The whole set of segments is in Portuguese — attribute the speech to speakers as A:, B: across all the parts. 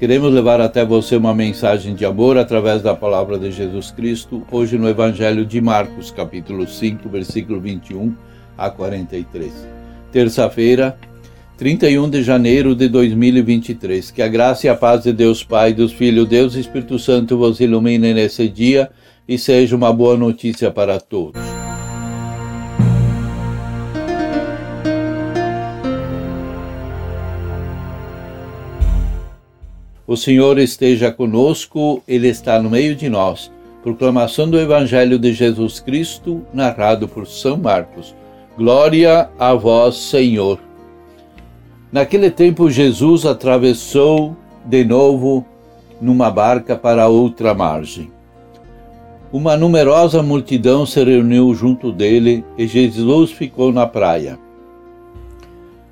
A: Queremos levar até você uma mensagem de amor através da palavra de Jesus Cristo, hoje no Evangelho de Marcos, capítulo 5, versículo 21 a 43. Terça-feira, 31 de janeiro de 2023. Que a graça e a paz de Deus Pai, dos Filhos, Deus e Espírito Santo vos ilumine nesse dia e seja uma boa notícia para todos. O Senhor esteja conosco, Ele está no meio de nós. Proclamação do Evangelho de Jesus Cristo, narrado por São Marcos. Glória a vós, Senhor. Naquele tempo, Jesus atravessou de novo numa barca para outra margem. Uma numerosa multidão se reuniu junto dele e Jesus ficou na praia.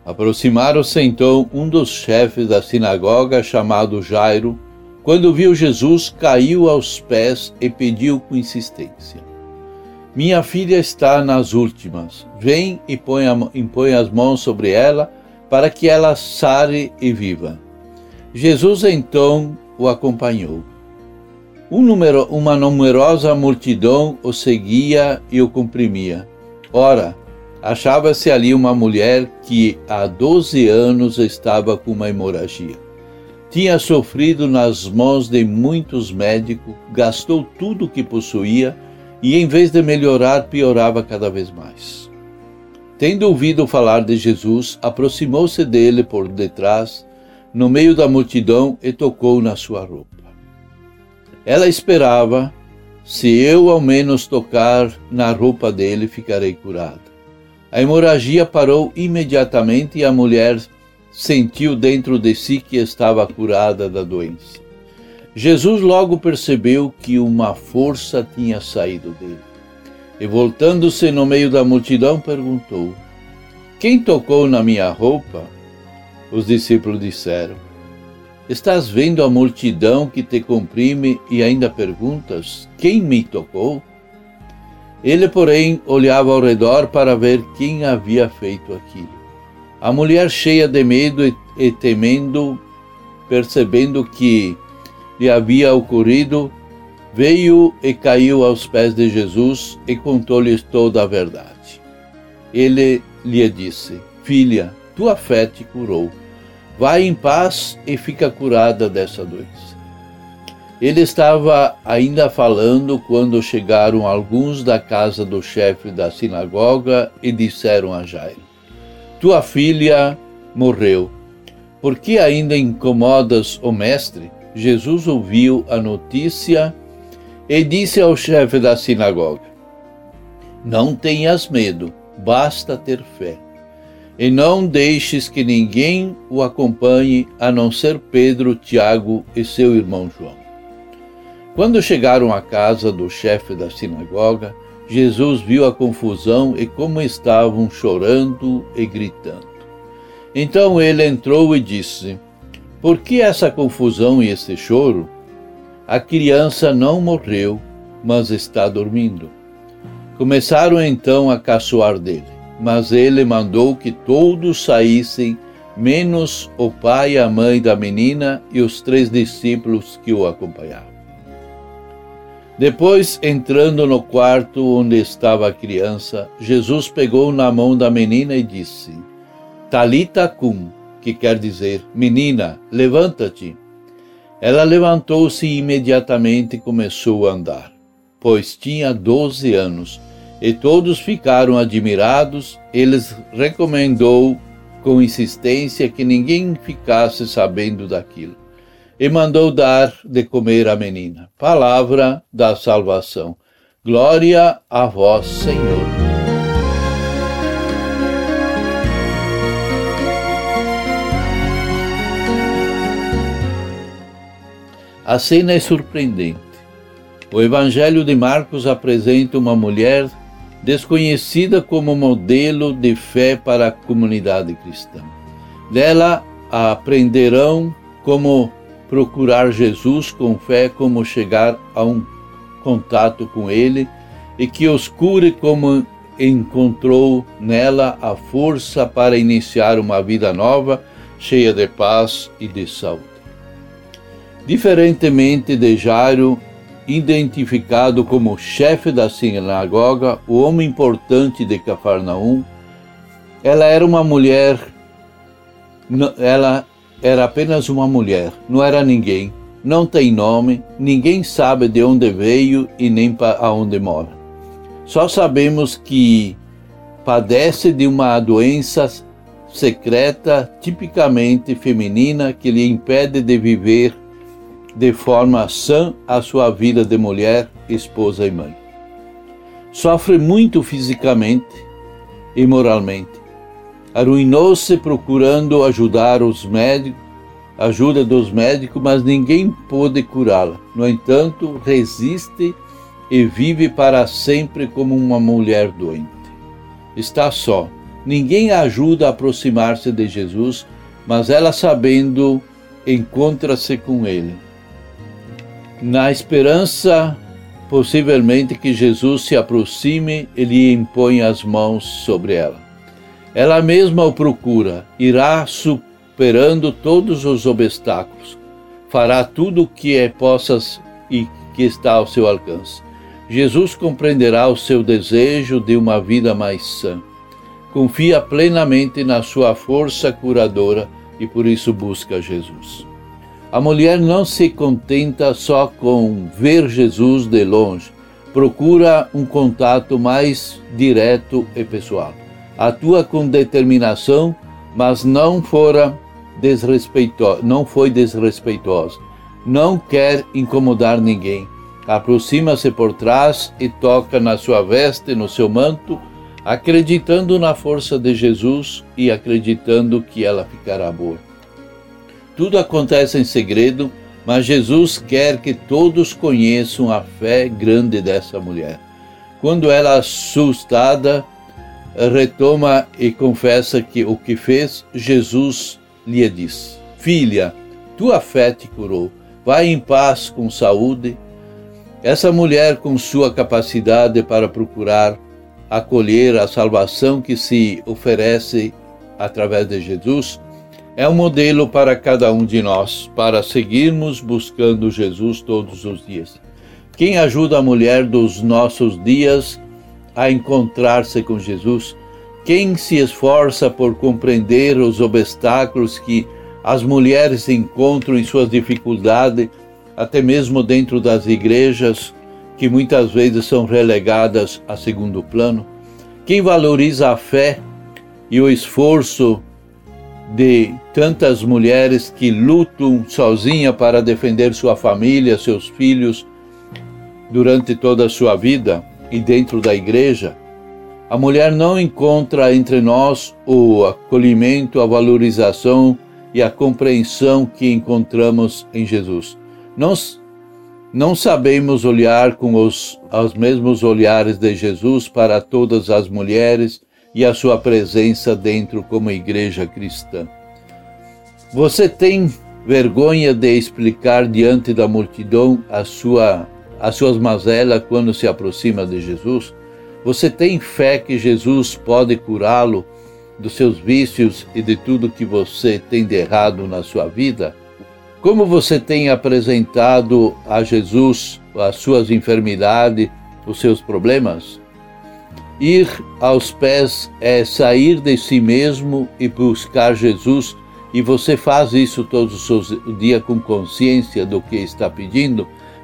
A: Aproximaram-se então um dos chefes da sinagoga, chamado Jairo. Quando viu Jesus, caiu aos pés e pediu com insistência: Minha filha está nas últimas. Vem e põe, a, as mãos sobre ela, para que ela sare e viva. Jesus então o acompanhou. Um número, uma numerosa multidão o seguia e o comprimia. Ora, Achava-se ali uma mulher que há 12 anos estava com uma hemorragia. Tinha sofrido nas mãos de muitos médicos, gastou tudo o que possuía e, em vez de melhorar, piorava cada vez mais. Tendo ouvido falar de Jesus, aproximou-se dele por detrás, no meio da multidão, e tocou na sua roupa. Ela esperava: se eu ao menos tocar na roupa dele, ficarei curada. A hemorragia parou imediatamente e a mulher sentiu dentro de si que estava curada da doença. Jesus logo percebeu que uma força tinha saído dele. E voltando-se no meio da multidão, perguntou: Quem tocou na minha roupa? Os discípulos disseram: Estás vendo a multidão que te comprime e ainda perguntas: Quem me tocou? Ele, porém, olhava ao redor para ver quem havia feito aquilo. A mulher, cheia de medo e, temendo, percebendo que lhe havia ocorrido, veio e caiu aos pés de Jesus e contou-lhe toda a verdade. Ele lhe disse: Filha, tua fé te curou. Vai em paz e fica curada dessa doença. Ele estava ainda falando quando chegaram alguns da casa do chefe da sinagoga e disseram a Jairo: Tua filha morreu. Por que ainda incomodas o mestre? Jesus ouviu a notícia e disse ao chefe da sinagoga: Não tenhas medo, basta ter fé. E não deixes que ninguém o acompanhe a não ser Pedro, Tiago e seu irmão João. Quando chegaram à casa do chefe da sinagoga, Jesus viu a confusão e como estavam chorando e gritando. Então ele entrou e disse: Por que essa confusão e esse choro? A criança não morreu, mas está dormindo. Começaram então a caçoar dele, mas ele mandou que todos saíssem, menos o pai e a mãe da menina e os três discípulos que o acompanhavam. Depois, entrando no quarto onde estava a criança, Jesus pegou na mão da menina e disse: Talita cum, que quer dizer: Menina, levanta-te. Ela levantou-se e imediatamente começou a andar, pois tinha doze anos, e todos ficaram admirados. Eles recomendou com insistência que ninguém ficasse sabendo daquilo e mandou dar de comer à menina. Palavra da salvação. Glória a vós, Senhor. A cena é surpreendente. O Evangelho de Marcos apresenta uma mulher desconhecida como modelo de fé para a comunidade cristã. Dela aprenderão como procurar Jesus com fé, como chegar a um contato com Ele e que os cure como encontrou nela a força para iniciar uma vida nova, cheia de paz e de saúde. Diferentemente de Jairo, identificado como chefe da sinagoga, o homem importante de Cafarnaum, ela era uma mulher, ela era apenas uma mulher, não era ninguém, não tem nome, ninguém sabe de onde veio e nem para onde mora. Só sabemos que padece de uma doença secreta, tipicamente feminina, que lhe impede de viver de forma sã a sua vida de mulher, esposa e mãe. Sofre muito fisicamente e moralmente. Arruinou-se procurando ajudar os médicos, ajuda dos médicos, mas ninguém pôde curá-la. No entanto, resiste e vive para sempre como uma mulher doente. Está só. Ninguém a ajuda a aproximar-se de Jesus, mas ela sabendo encontra-se com ele na esperança, possivelmente, que Jesus se aproxime e lhe impõe as mãos sobre ela. Ela mesma o procura, irá superando todos os obstáculos, fará tudo o que é possas e que está ao seu alcance. Jesus compreenderá o seu desejo de uma vida mais sã. Confia plenamente na sua força curadora e por isso busca Jesus. A mulher não se contenta só com ver Jesus de longe, procura um contato mais direto e pessoal. Atua com determinação, mas não fora desrespeitosa, não foi desrespeitosa. Não quer incomodar ninguém. Aproxima-se por trás e toca na sua veste, no seu manto, acreditando na força de Jesus e acreditando que ela ficará boa. Tudo acontece em segredo, mas Jesus quer que todos conheçam a fé grande dessa mulher. Quando ela, assustada, retoma e confessa que o que fez, Jesus lhe diz: Filha, tua fé te curou. Vai em paz com saúde. Essa mulher, com sua capacidade para procurar acolher a salvação que se oferece através de Jesus, é um modelo para cada um de nós, para seguirmos buscando Jesus todos os dias. Quem ajuda a mulher dos nossos dias a encontrar-se com Jesus? Quem se esforça por compreender os obstáculos que as mulheres encontram em suas dificuldades, até mesmo dentro das igrejas, que muitas vezes são relegadas a segundo plano? Quem valoriza a fé e o esforço de tantas mulheres que lutam sozinha para defender sua família, seus filhos, durante toda a sua vida e dentro da igreja, a mulher não encontra entre nós o acolhimento, a valorização e a compreensão que encontramos em Jesus. Nós não sabemos olhar com os, os mesmos olhares de Jesus para todas as mulheres e a sua presença dentro como igreja cristã. Você tem vergonha de explicar diante da multidão a sua, as suas mazelas quando se aproxima de Jesus? Você tem fé que Jesus pode curá-lo dos seus vícios e de tudo que você tem de errado na sua vida? Como você tem apresentado a Jesus as suas enfermidades, os seus problemas? Ir aos pés é sair de si mesmo e buscar Jesus, e você faz isso todos os dias com consciência do que está pedindo.